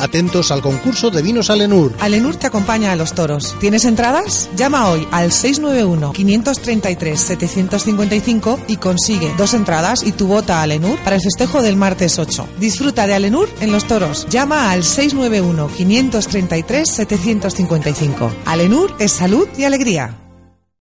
Atentos al concurso de vinos Alenur. Alenur te acompaña a los toros. ¿Tienes entradas? Llama hoy al 691-533-755 y consigue dos entradas y tu bota a Alenur para el festejo del martes 8. Disfruta de Alenur en los toros. Llama al 691-533-755. Alenur es salud y alegría.